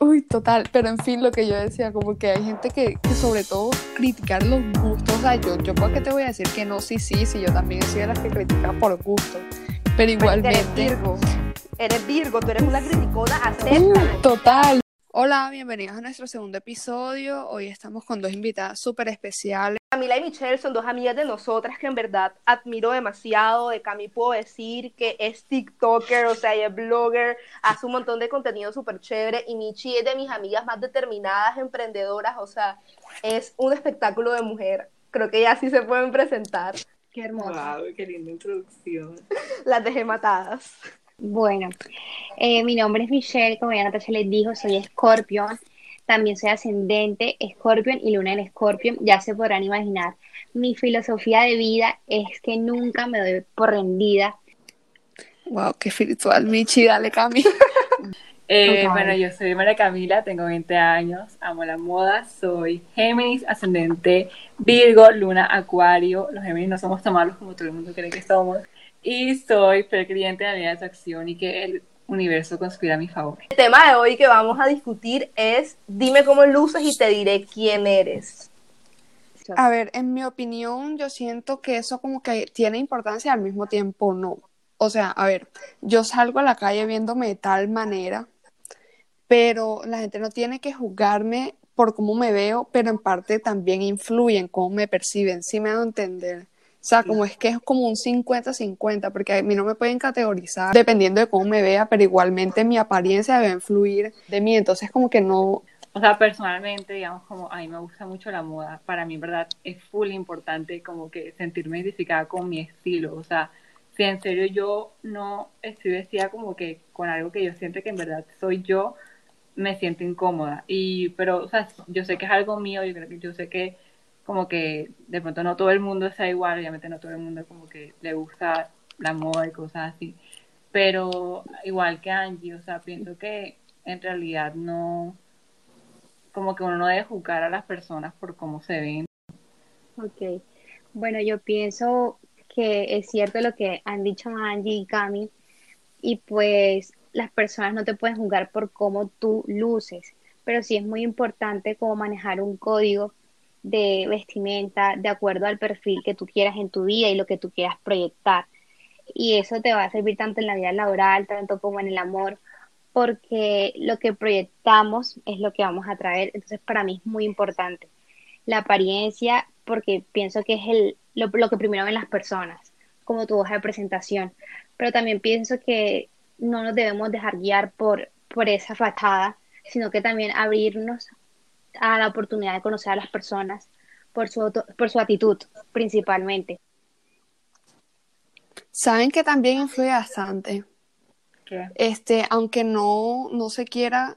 Uy, total, pero en fin, lo que yo decía, como que hay gente que, que sobre todo criticar los gustos, o sea, yo, yo por qué te voy a decir que no, sí, sí, sí, yo también soy de las que critica por gusto, pero igualmente... Eres Virgo, eres Virgo, tú eres una criticona, Uh, acéptala. total. Hola, bienvenidos a nuestro segundo episodio. Hoy estamos con dos invitadas súper especiales. Camila y Michelle son dos amigas de nosotras que en verdad admiro demasiado. De Cami puedo decir que es TikToker, o sea, ella es blogger, hace un montón de contenido súper chévere. Y Michi es de mis amigas más determinadas, emprendedoras, o sea, es un espectáculo de mujer. Creo que ya sí se pueden presentar. Qué hermosa. Wow, qué linda introducción. Las dejé matadas. Bueno, eh, mi nombre es Michelle, como ya Natasha les dijo, soy Scorpion. También soy ascendente Scorpion y luna en Scorpion. Ya se podrán imaginar. Mi filosofía de vida es que nunca me doy por rendida. Wow, qué espiritual, Michi, dale, Cami. Eh, bueno, yo soy María Camila, tengo 20 años, amo la moda, soy Géminis, ascendente Virgo, Luna, Acuario. Los Géminis no somos tan malos como todo el mundo cree que somos. Y soy fiel creyente de la ley de atracción y que el universo conspira a mi favor. El tema de hoy que vamos a discutir es dime cómo luces y te diré quién eres. A ver, en mi opinión, yo siento que eso como que tiene importancia y al mismo tiempo no. O sea, a ver, yo salgo a la calle viéndome de tal manera, pero la gente no tiene que juzgarme por cómo me veo, pero en parte también influye en cómo me perciben, sí me hago entender. O sea, como es que es como un 50-50, porque a mí no me pueden categorizar dependiendo de cómo me vea, pero igualmente mi apariencia debe influir de mí, entonces como que no, O sea, personalmente, digamos, como a mí me gusta mucho la moda, para mí, en verdad, es full importante como que sentirme identificada con mi estilo. O sea, si en serio yo no estoy vestida como que con algo que yo siento que en verdad soy yo, me siento incómoda. Y, pero, o sea, yo sé que es algo mío, yo creo que yo sé que como que de pronto no todo el mundo está igual, obviamente no todo el mundo como que le gusta la moda y cosas así. Pero igual que Angie, o sea, pienso que en realidad no como que uno no debe juzgar a las personas por cómo se ven. Ok. Bueno, yo pienso que es cierto lo que han dicho Angie y Cami, y pues las personas no te pueden juzgar por cómo tú luces, pero sí es muy importante como manejar un código de vestimenta de acuerdo al perfil que tú quieras en tu vida y lo que tú quieras proyectar. Y eso te va a servir tanto en la vida laboral, tanto como en el amor, porque lo que proyectamos es lo que vamos a traer. Entonces, para mí es muy importante la apariencia, porque pienso que es el, lo, lo que primero ven las personas, como tu hoja de presentación. Pero también pienso que no nos debemos dejar guiar por, por esa fachada, sino que también abrirnos a la oportunidad de conocer a las personas por su, auto- por su actitud, principalmente. saben que también influye bastante. ¿Qué? este, aunque no, no se quiera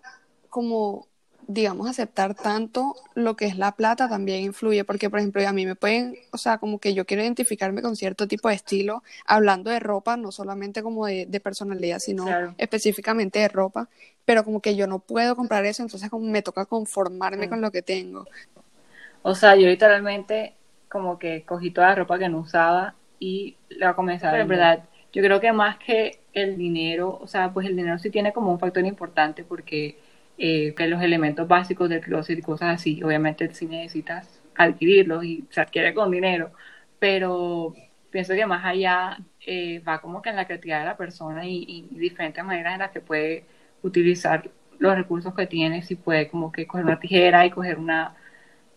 como, digamos, aceptar tanto lo que es la plata, también influye, porque, por ejemplo, a mí me pueden, o sea, como que yo quiero identificarme con cierto tipo de estilo, hablando de ropa, no solamente como de, de personalidad, sino Claro. específicamente de ropa, pero como que yo no puedo comprar eso, entonces como me toca conformarme Mm. con lo que tengo. O sea, yo literalmente como que cogí toda la ropa que no usaba y la comencé a Pero en verdad, yo creo que más que el dinero, o sea, pues el dinero sí tiene como un factor importante porque eh, que los elementos básicos del closet y cosas así, obviamente sí necesitas adquirirlos y se adquiere con dinero, pero pienso que más allá eh, va como que en la creatividad de la persona y, diferentes maneras en las que puede utilizar los recursos que tiene, si puede como que coger una tijera y coger una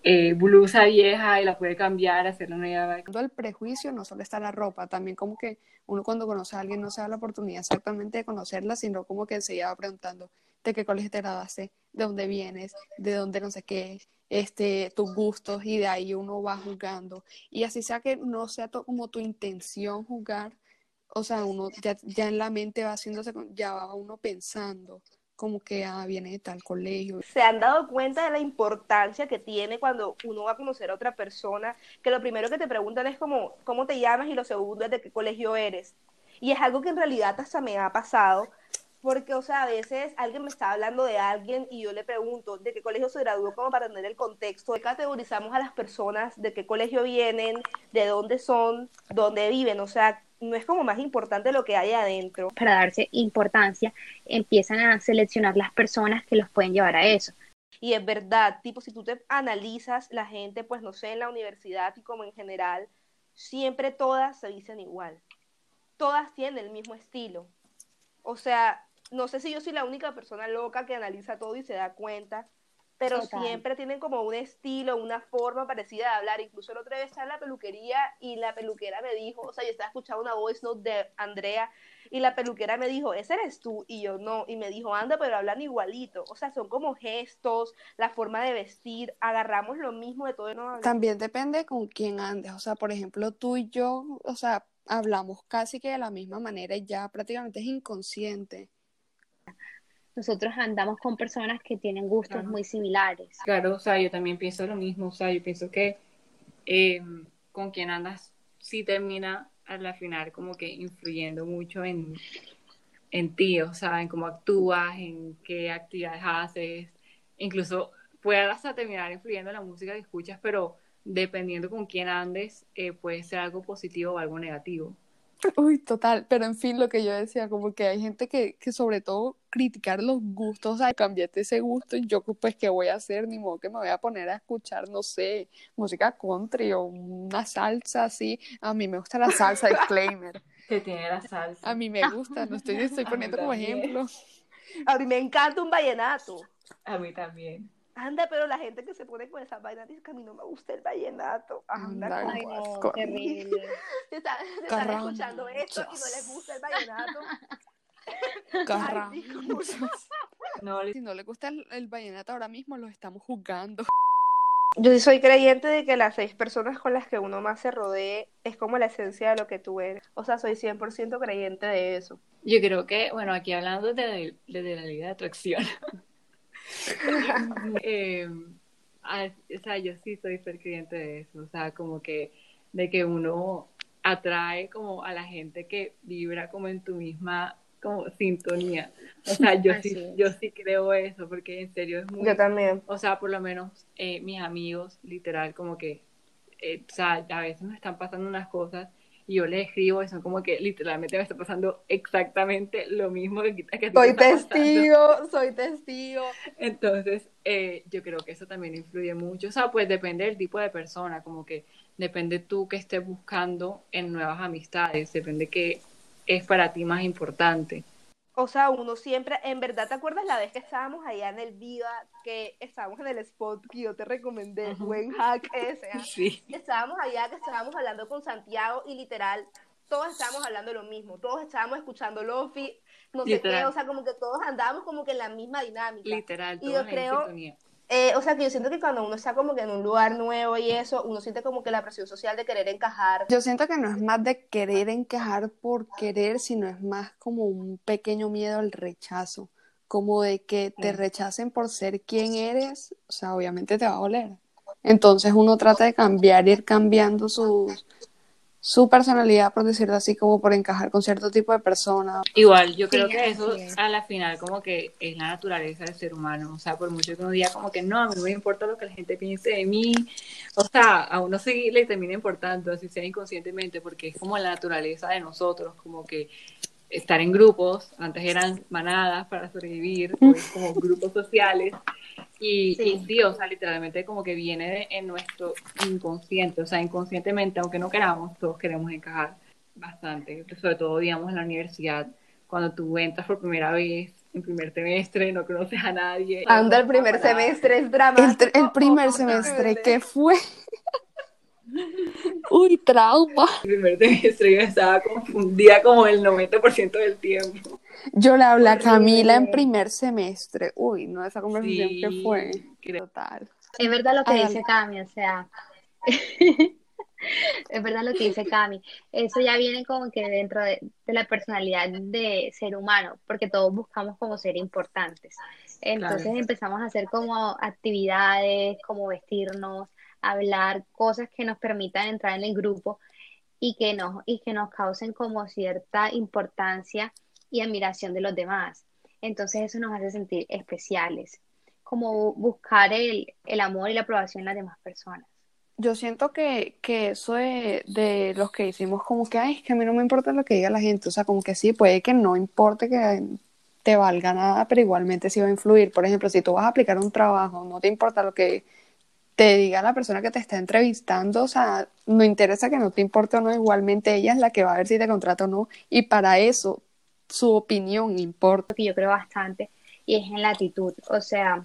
eh, blusa vieja y la puede cambiar, hacerle una. Cuando el prejuicio no solo está la ropa, también como que uno cuando conoce a alguien no se da la oportunidad exactamente de conocerla, sino como que se va preguntando de qué colegio te graduaste, de dónde vienes, de dónde no sé qué, este, tus gustos, y de ahí uno va juzgando. Y así sea que no sea como tu intención juzgar, o sea, uno ya, ya en la mente va haciéndose, ya va uno pensando como que ah, viene de tal colegio. se han dado cuenta de la importancia que tiene cuando uno va a conocer a otra persona, que lo primero que te preguntan es como, ¿cómo te llamas? Y lo segundo es de qué colegio eres. Y es algo que en realidad hasta me ha pasado, porque, o sea, a veces alguien me está hablando de alguien y yo le pregunto de qué colegio se graduó como para tener el contexto. Categorizamos a las personas, de qué colegio vienen, de dónde son, dónde viven. O sea, no es como más importante lo que hay adentro. Para darse importancia, empiezan a seleccionar las personas que los pueden llevar a eso. Y es verdad, tipo, si tú te analizas la gente, pues no sé, en la universidad y como en general, siempre todas se dicen igual. Todas tienen el mismo estilo. O sea, no sé si yo soy la única persona loca que analiza todo y se da cuenta, pero siempre tienen como un estilo, una forma parecida de hablar. Incluso el otro día estaba en la peluquería y la peluquera me dijo, o sea, yo estaba escuchando una voice note de Andrea y la peluquera me dijo, ese eres tú, y yo no, y me dijo, anda, pero hablan igualito, o sea, son como gestos, la forma de vestir, agarramos lo mismo de todo. No También depende con quién andes, o sea, por ejemplo, tú y yo, o sea, hablamos casi que de la misma manera y ya prácticamente es inconsciente nosotros andamos con personas que tienen gustos muy similares. Claro, o sea, yo también pienso lo mismo, o sea, yo pienso que em, con quien andas sí termina a la final como que influyendo mucho en, en ti, o sea, en cómo actúas, en qué actividades haces, incluso puede hasta terminar influyendo en la música que escuchas, pero dependiendo con quién andes, eh, puede ser algo positivo o algo negativo. Uy, total, pero en fin, lo que yo decía, como que hay gente que, que sobre todo criticar los gustos, o sea, cambiaste ese gusto y yo pues qué voy a hacer, ni modo que me voy a poner a escuchar, no sé, música country o una salsa así, a mí me gusta la salsa, disclaimer. Que tiene la salsa. A mí me gusta, no estoy, estoy poniendo como ejemplo. A mí me encanta un vallenato. A mí también. Anda, pero la gente que se pone con esa vaina dice que a mí no me gusta el vallenato. Anda, Ay, no, terrible. Se están, escuchando esto y no les gusta el vallenato. no, si no le gusta el, vallenato ahora mismo, lo estamos juzgando. Yo soy creyente de que las seis personas con las que uno más se rodee es como la esencia de lo que tú eres. O sea, soy 100% creyente de eso. Yo creo que, bueno, aquí hablando de, de, de la ley de atracción, eh, o sea, yo sí soy ser creyente de eso, o sea, como que de que uno atrae como a la gente que vibra como en tu misma como sintonía. O sea, yo sí, yo sí creo eso, porque en serio es muy... Yo también. O sea, por lo menos eh, mis amigos, literal, como que, eh, o sea, a veces me están pasando unas cosas y yo le escribo y son como que literalmente me está pasando exactamente lo mismo que, que Soy testigo, soy testigo. Entonces, eh, yo creo que eso también influye mucho. O sea, pues depende del tipo de persona, como que depende tú que estés buscando en nuevas amistades, depende qué es para ti más importante o sea, uno siempre, en verdad, ¿te acuerdas la vez que estábamos allá en el Viva, que estábamos en el spot que yo te recomendé, buen hack ese? ¿ah? Sí. Estábamos allá, que estábamos hablando con Santiago y literal, todos estábamos hablando lo mismo, todos estábamos escuchando Lofi, no sé qué, o sea, como que todos andábamos como que en la misma dinámica. Literal, y yo creo, eh, o sea, que yo siento que cuando uno está como que en un lugar nuevo y eso, uno siente como que la presión social de querer encajar. Yo siento que no es más de querer encajar por querer, sino es más como un pequeño miedo al rechazo, como de que te rechacen por ser quien eres, o sea, obviamente te va a doler. Entonces uno trata de cambiar, ir cambiando sus, su personalidad, por decirlo así, como por encajar con cierto tipo de persona. Igual, yo creo que eso a la final como que es la naturaleza del ser humano, o sea, por mucho que uno diga como que no, a mí no me importa lo que la gente piense de mí, o sea, a uno sí le termina importando, así sea inconscientemente, porque es como la naturaleza de nosotros, como que estar en grupos, antes eran manadas para sobrevivir, pues como grupos sociales, y sí. o sea, literalmente como que viene en nuestro inconsciente, o sea, inconscientemente, aunque no queramos, todos queremos encajar bastante, sobre todo, digamos, en la universidad, cuando tú entras por primera vez, en primer semestre, no conoces a nadie. Anda, el primer semestre es drama. El, primer semestre, ¿qué fue? Uy, trauma. El primer semestre yo estaba confundida como el 90% del tiempo. Yo le hablé a Camila en primer semestre. Uy, no, esa conversación que fue. Total. Es verdad lo que dice Cami, o sea. es verdad lo que dice Cami. Eso ya viene como que dentro de, la personalidad de ser humano, porque todos buscamos como ser importantes. Entonces empezamos a hacer como actividades, como vestirnos, hablar cosas que nos permitan entrar en el grupo y que nos, y que nos causen como cierta importancia y admiración de los demás. Entonces eso nos hace sentir especiales, como buscar el, amor y la aprobación en las demás personas. yo siento que, que eso de, de los que hicimos como que, ay, es que a mí no me importa lo que diga la gente, o sea, como que sí, puede que no importe que te valga nada, pero igualmente sí va a influir. Por ejemplo, si tú vas a aplicar un trabajo, no te importa lo que te diga la persona que te está entrevistando, o sea, no interesa que no te importe o no, igualmente ella es la que va a ver si te contrata o no, y para eso su opinión importa. que yo creo bastante y es en la actitud. O sea,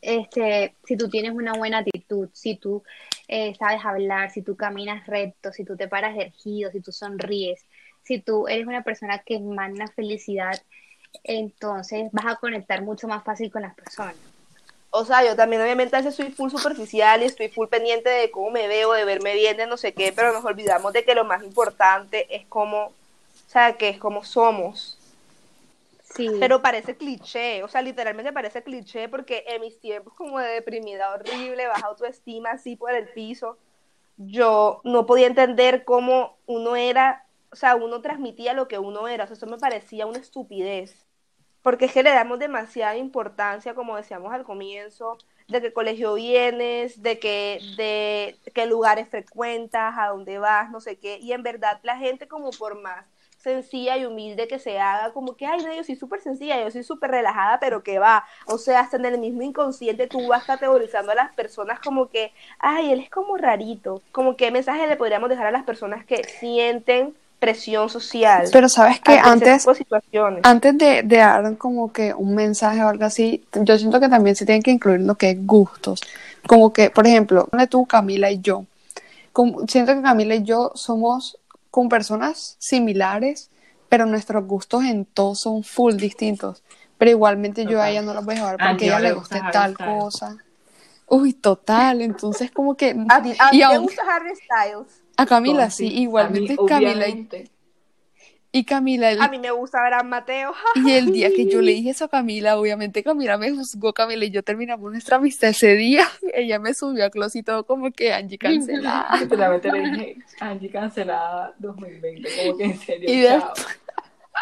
este, si tú tienes una buena actitud, si tú eh, sabes hablar, si tú caminas recto, si tú te paras erguido, si tú sonríes, si tú eres una persona que emana felicidad, entonces vas a conectar mucho más fácil con las personas. O sea, yo también obviamente a veces soy full superficial y estoy full pendiente de cómo me veo, de verme bien, de no sé qué, pero nos olvidamos de que lo más importante es cómo, o sea, que es como somos. Sí. Pero parece cliché, o sea, literalmente parece cliché porque en mis tiempos como de deprimida horrible, baja autoestima así por el piso, yo no podía entender cómo uno era, o sea, uno transmitía lo que uno era, o sea, eso me parecía una estupidez. Porque es que le damos demasiada importancia, como decíamos al comienzo, de qué colegio vienes, de qué, de qué lugares frecuentas, a dónde vas, no sé qué. Y en verdad la gente como por más sencilla y humilde que se haga, como que, ay, no, yo soy súper sencilla, yo soy súper relajada, pero que va. O sea, hasta en el mismo inconsciente tú vas categorizando a las personas como que, ay, él es como rarito. Como qué mensaje le podríamos dejar a las personas que sienten presión social. Pero sabes que antes, antes de, de dar como que un mensaje o algo así, yo siento que también se tienen que incluir lo que es gustos. Como que, por ejemplo, de tú, Camila y yo. Como- siento que Camila y yo somos con personas similares, pero nuestros gustos en todo son full distintos. Pero igualmente yo a ella no la voy a llevar porque a ella le guste tal Styles. cosa. Uy, total. Entonces, como que. A ti, a y te aún- gusta Harry Styles. A Camila sí, igualmente A mí, Camila y, obviamente. y Camila. el- A mí me gusta Gran Mateo. Y el día que yo le dije eso a Camila, obviamente Camila me juzgó, Camila y yo terminamos nuestra amistad ese día. Ella me subió a Close y todo como que Angie cancelada. Literalmente le dije, Angie cancelada 2020, como que en serio, Y de- chao.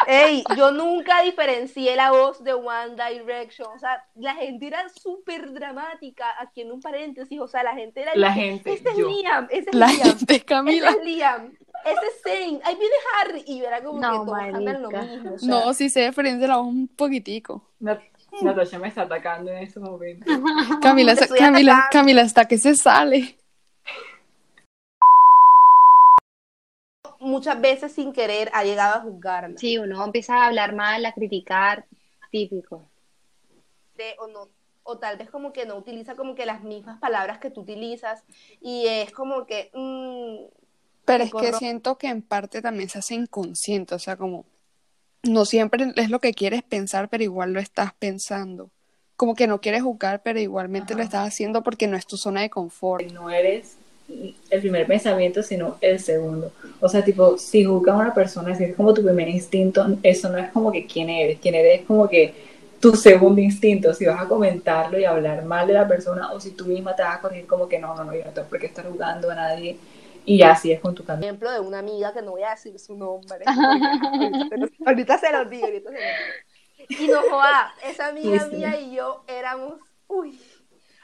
Ey, yo nunca diferencié la voz de One Direction. O sea, la gente era súper dramática. Aquí en un paréntesis, o sea, la gente era. La gente, Este es yo. Liam, ese es La Liam. gente, Ese Camila. es Liam. Ese es Zayn. Ahí viene Harry. Y yo era como No, que lo mismo. o sea. No, sí se diferencia la voz un poquitico. Nat- Natasha me está atacando en ese momento. Camila, Camila, atacando. Camila, hasta que se sale. Muchas veces sin querer ha llegado a juzgarla. Sí, uno empieza a hablar mal, a criticar, típico. de- o no o tal vez como que no utiliza como que las mismas palabras que tú utilizas y es como que mm, Pero es que siento que en parte también se hace inconsciente, o sea, como no siempre es lo que quieres pensar, pero igual lo estás pensando. Como que no quieres juzgar, pero igualmente lo estás haciendo porque no es tu zona de confort. no eres el primer pensamiento, sino el segundo. O sea, tipo, si juzgas a una persona, si es como tu primer instinto, eso no es como que quién eres. Quién eres es como que tu segundo instinto. Si vas a comentarlo y hablar mal de la persona, o si tú misma te vas a corregir como que no, no, no, yo no tengo por qué estar juzgando a nadie. Y así es con tu camino. ejemplo de una amiga que no voy a decir su nombre porque ahorita, ahorita se lo digo ahorita se lo digo y no joda esa amiga Sí, sí. mía y yo éramos uy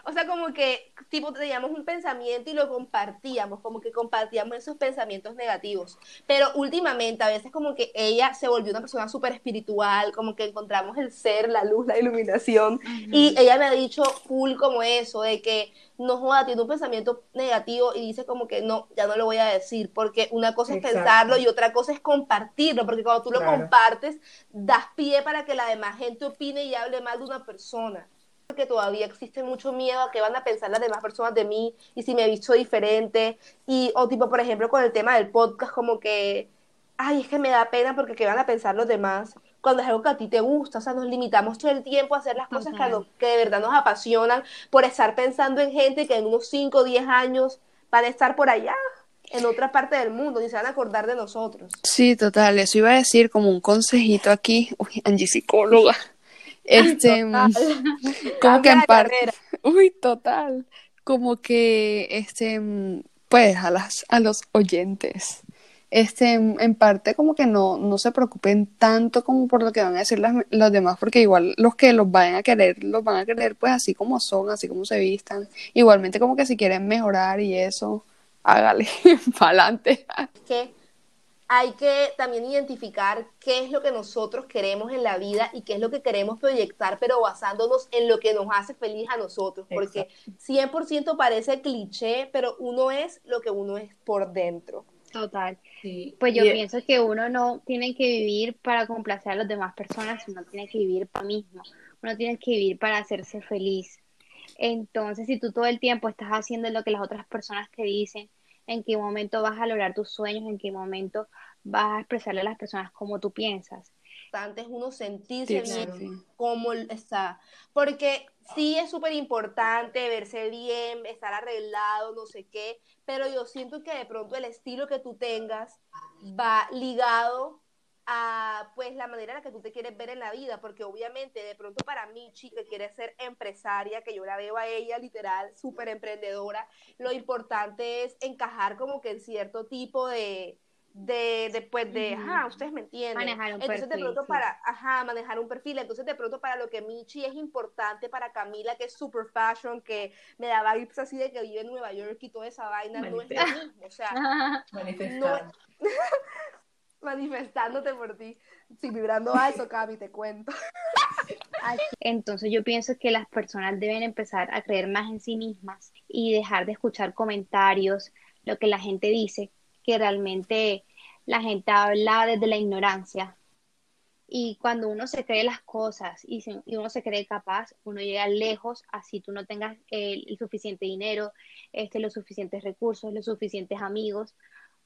o sea como que tipo teníamos un pensamiento y lo compartíamos como que compartíamos esos pensamientos negativos pero últimamente a veces como que ella se volvió una persona súper espiritual como que encontramos el ser la luz la iluminación y ella me ha dicho full como eso, de que no joda, tiene un pensamiento negativo y dice como que no, ya no lo voy a decir, porque una cosa Exacto. es pensarlo y otra cosa es compartirlo, porque cuando tú lo compartes, das pie para que la demás gente opine y hable mal de una persona. Porque todavía existe mucho miedo a qué van a pensar las demás personas de mí y si me he visto diferente. Y, o tipo, por ejemplo, con el tema del podcast, como que, ay, es que me da pena porque qué van a pensar los demás cuando es algo que a ti te gusta, o sea, nos limitamos todo el tiempo a hacer las cosas que, lo- que de verdad nos apasionan por estar pensando en gente que en unos 5 o 10 años van a estar por allá, en otra parte del mundo, y se van a acordar de nosotros. Sí, total, eso iba a decir como un consejito aquí. Uy, Angie psicóloga. Este, Total. como que en parte, uy, total, como que, este, mm, pues a las, a los oyentes, este, en parte como que no, no se preocupen tanto como por lo que van a decir las, los demás, porque igual los que los vayan a querer, los van a querer pues así como son, así como se vistan. Igualmente como que si quieren mejorar y eso, hágale para adelante. Hay que también identificar qué es lo que nosotros queremos en la vida y qué es lo que queremos proyectar, pero basándonos en lo que nos hace feliz a nosotros, porque 100% parece cliché, pero uno es lo que uno es por dentro. Total. Pues yo pienso que uno no tiene que vivir para complacer a las demás personas, uno tiene que vivir para mismo, uno tiene que vivir para hacerse feliz. Entonces, si tú todo el tiempo estás haciendo lo que las otras personas te dicen, en qué momento vas a lograr tus sueños, en qué momento vas a expresarle a las personas cómo tú piensas. Antes uno sentirse bien como está, porque sí es súper importante verse bien, estar arreglado, no sé qué, pero yo siento que de pronto el estilo que tú tengas va ligado a pues la manera en la que tú te quieres ver en la vida, porque obviamente de pronto para Michi, que quiere ser empresaria, que yo la veo a ella literal súper emprendedora, lo importante es encajar como que en cierto tipo de, de después de, ajá, ustedes me entienden. Manejar un entonces perfil, de pronto sí. para, ajá, manejar un perfil, entonces de pronto para lo que Michi es importante para Camila, que es super fashion, que me da vibes así de que vive en Nueva York y toda esa vaina, no es lo mismo, o sea, Manifestar. manifestándote por ti, sí, vibrando alto, Cami, te cuento. Entonces yo pienso que las personas deben empezar a creer más en sí mismas y dejar de escuchar comentarios, lo que la gente dice, que realmente la gente habla desde la ignorancia. Y cuando uno se cree las cosas y, se- y uno se cree capaz, uno llega lejos, así tú no tengas el, el suficiente dinero, este, los suficientes recursos, los suficientes amigos,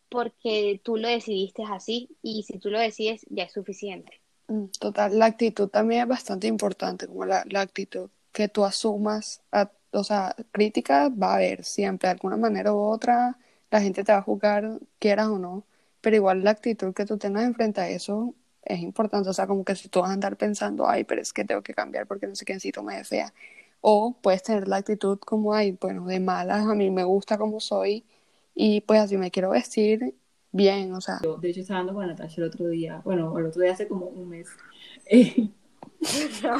porque tú lo decidiste así y si tú lo decides ya es suficiente. Mm, Total, la actitud también es bastante importante, como la, actitud que tú asumas, a- o sea, crítica va a haber siempre, de alguna manera u otra, la gente te va a juzgar, quieras o no, pero igual la actitud que tú tengas enfrente a eso es importante, o sea, como que si tú vas a andar pensando, ay, pero es que tengo que cambiar porque no sé quiéncito me ve fea, o puedes tener la actitud como, ay, bueno, de malas, a mí me gusta como soy y pues así me quiero vestir bien, o sea, de hecho, estaba hablando con Natasha el otro día, bueno, el otro día hace como un mes,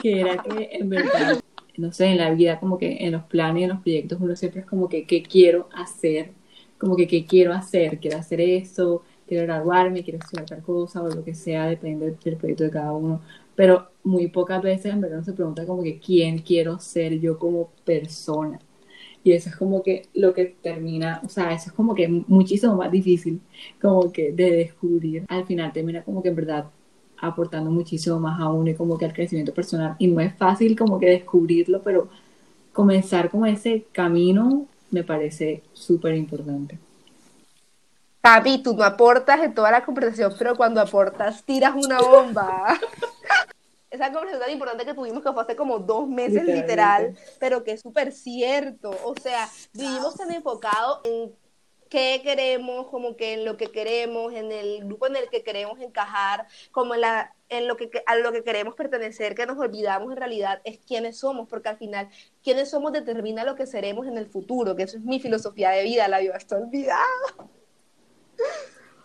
que era que en verdad, no sé, en la vida, como que en los planes y en los proyectos, uno siempre es como que, ¿qué quiero hacer? Como que, ¿qué quiero hacer? Quiero hacer eso, quiero graduarme, quiero estudiar tal cosa, o lo que sea, depende del proyecto de cada uno. Pero muy pocas veces en verdad uno se pregunta como que, ¿quién quiero ser yo como persona? Y eso es como que lo que termina, o sea, eso es como que muchísimo más difícil, como que de descubrir. Al final termina como que en verdad aportando muchísimo más a uno y como que al crecimiento personal. Y no es fácil como que descubrirlo, pero comenzar como ese camino me parece súper importante. Cami, tú no aportas en toda la conversación, pero cuando aportas tiras una bomba. Esa conversación tan importante que tuvimos que fue hace como dos meses literal, pero que es súper cierto. O sea, vivimos tan enfocados en qué queremos, como que en lo que queremos, en el grupo en el que queremos encajar, como en, la, en lo que, a lo que queremos pertenecer, que nos olvidamos en realidad es quiénes somos, porque al final quiénes somos determina lo que seremos en el futuro, que eso es mi filosofía de vida, la vida está olvidada.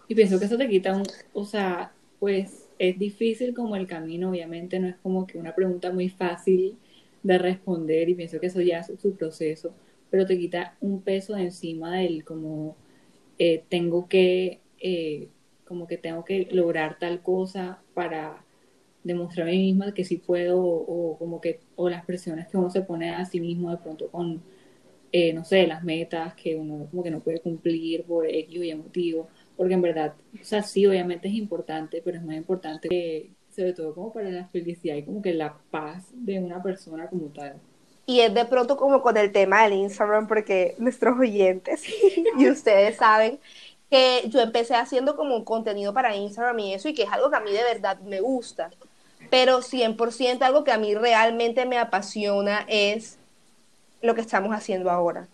Y pienso que eso te quita un, o sea, pues es difícil como el camino, obviamente no es como que una pregunta muy fácil de responder y pienso que eso ya es su proceso, pero te quita un peso de encima del como eh, tengo que, eh, como que tengo que lograr tal cosa para demostrar a mí misma que sí puedo o, como que, o las presiones que uno se pone a sí mismo de pronto con, eh, no sé, las metas que uno como que no puede cumplir por X Y motivo porque en verdad, o sea, sí, obviamente es importante, pero es más importante que, sobre todo como para la felicidad y como que la paz de una persona como tal. Y es de pronto como con el tema del Instagram, porque nuestros oyentes y ustedes saben que yo empecé haciendo como contenido para Instagram y eso, y que es algo que a mí de verdad me gusta. Pero 100% algo que a mí realmente me apasiona es lo que estamos haciendo ahora.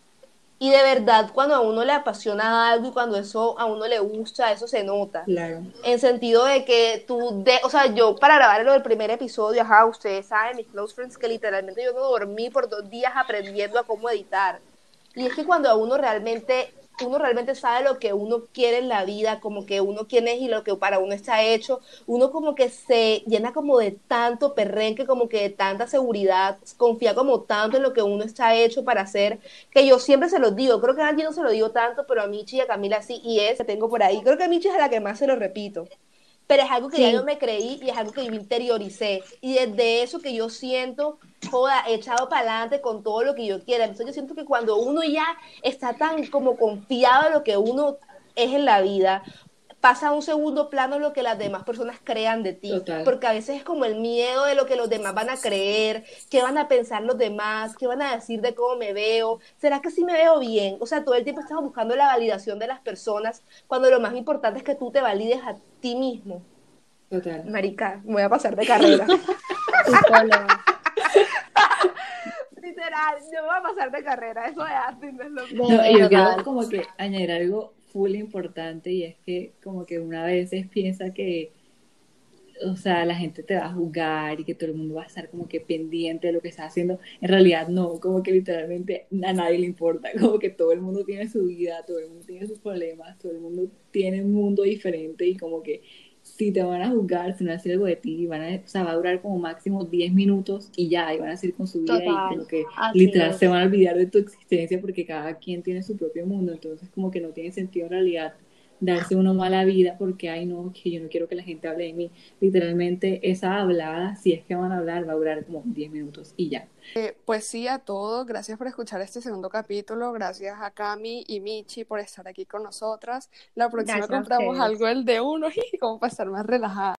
Y de verdad, cuando a uno le apasiona algo y cuando eso a uno le gusta, eso se nota. Claro. En sentido de que tú, de, o sea, yo para grabar lo del primer episodio, ajá, ustedes saben, mis close friends, que literalmente yo no dormí por dos días aprendiendo a cómo editar. Y es que cuando a uno realmente uno realmente sabe lo que uno quiere en la vida, como que uno quién es y lo que para uno está hecho, uno como que se llena como de tanto perrenque, como que de tanta seguridad, confía como tanto en lo que uno está hecho para hacer, que yo siempre se lo digo, creo que a Angie no se lo digo tanto, pero a Michi y a Camila sí, y es tengo por ahí, creo que a Michi es a la que más se lo repito pero es algo que ya yo me creí y es algo que yo interioricé. Y desde eso que yo siento, joda, echado para adelante con todo lo que yo quiera. Entonces yo siento que cuando uno ya está tan como confiado en lo que uno es en la vida, pasa a un segundo plano lo que las demás personas crean de ti. Porque a veces es como el miedo de lo que los demás van a creer, qué van a pensar los demás, qué van a decir de cómo me veo, será que sí me veo bien. O sea, todo el tiempo estás buscando la validación de las personas cuando lo más importante es que tú te valides a ti mismo. Total. Marica, me voy a pasar de carrera. Literal, yo me voy a pasar de carrera, eso de arte no es lo mismo. No, y yo quiero como que añadir algo full importante y es que como que una vez piensa que o sea, la gente te va a juzgar y que todo el mundo va a estar como que pendiente de lo que está haciendo. En realidad no, como que literalmente a nadie le importa, como que todo el mundo tiene su vida, todo el mundo tiene sus problemas, todo el mundo tiene un mundo diferente y como que si te van a juzgar, si no van a algo de ti, van a, o sea, va a durar como máximo 10 minutos y ya, y van a seguir con su vida y como que literal se van a olvidar de tu existencia porque cada quien tiene su propio mundo, entonces como que no tiene sentido en realidad darse una mala vida porque, ay, no, que yo no quiero que la gente hable de mí. Literalmente, esa hablada, si es que van a hablar, va a durar como 10 minutos y ya. Eh, pues sí, a todos, gracias por escuchar este segundo capítulo, gracias a Cami y Michi por estar aquí con nosotras. La próxima compramos algo el de uno y como para estar más relajada.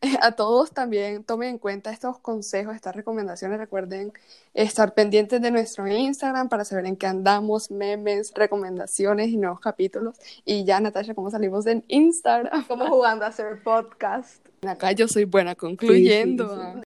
a todos también tomen en cuenta estos consejos, estas recomendaciones. Recuerden estar pendientes de nuestro Instagram para saber en qué andamos, memes, recomendaciones y nuevos capítulos. Y ya, Natasha, ¿cómo salimos en Instagram? Como jugando a hacer podcast. Acá yo soy buena concluyendo.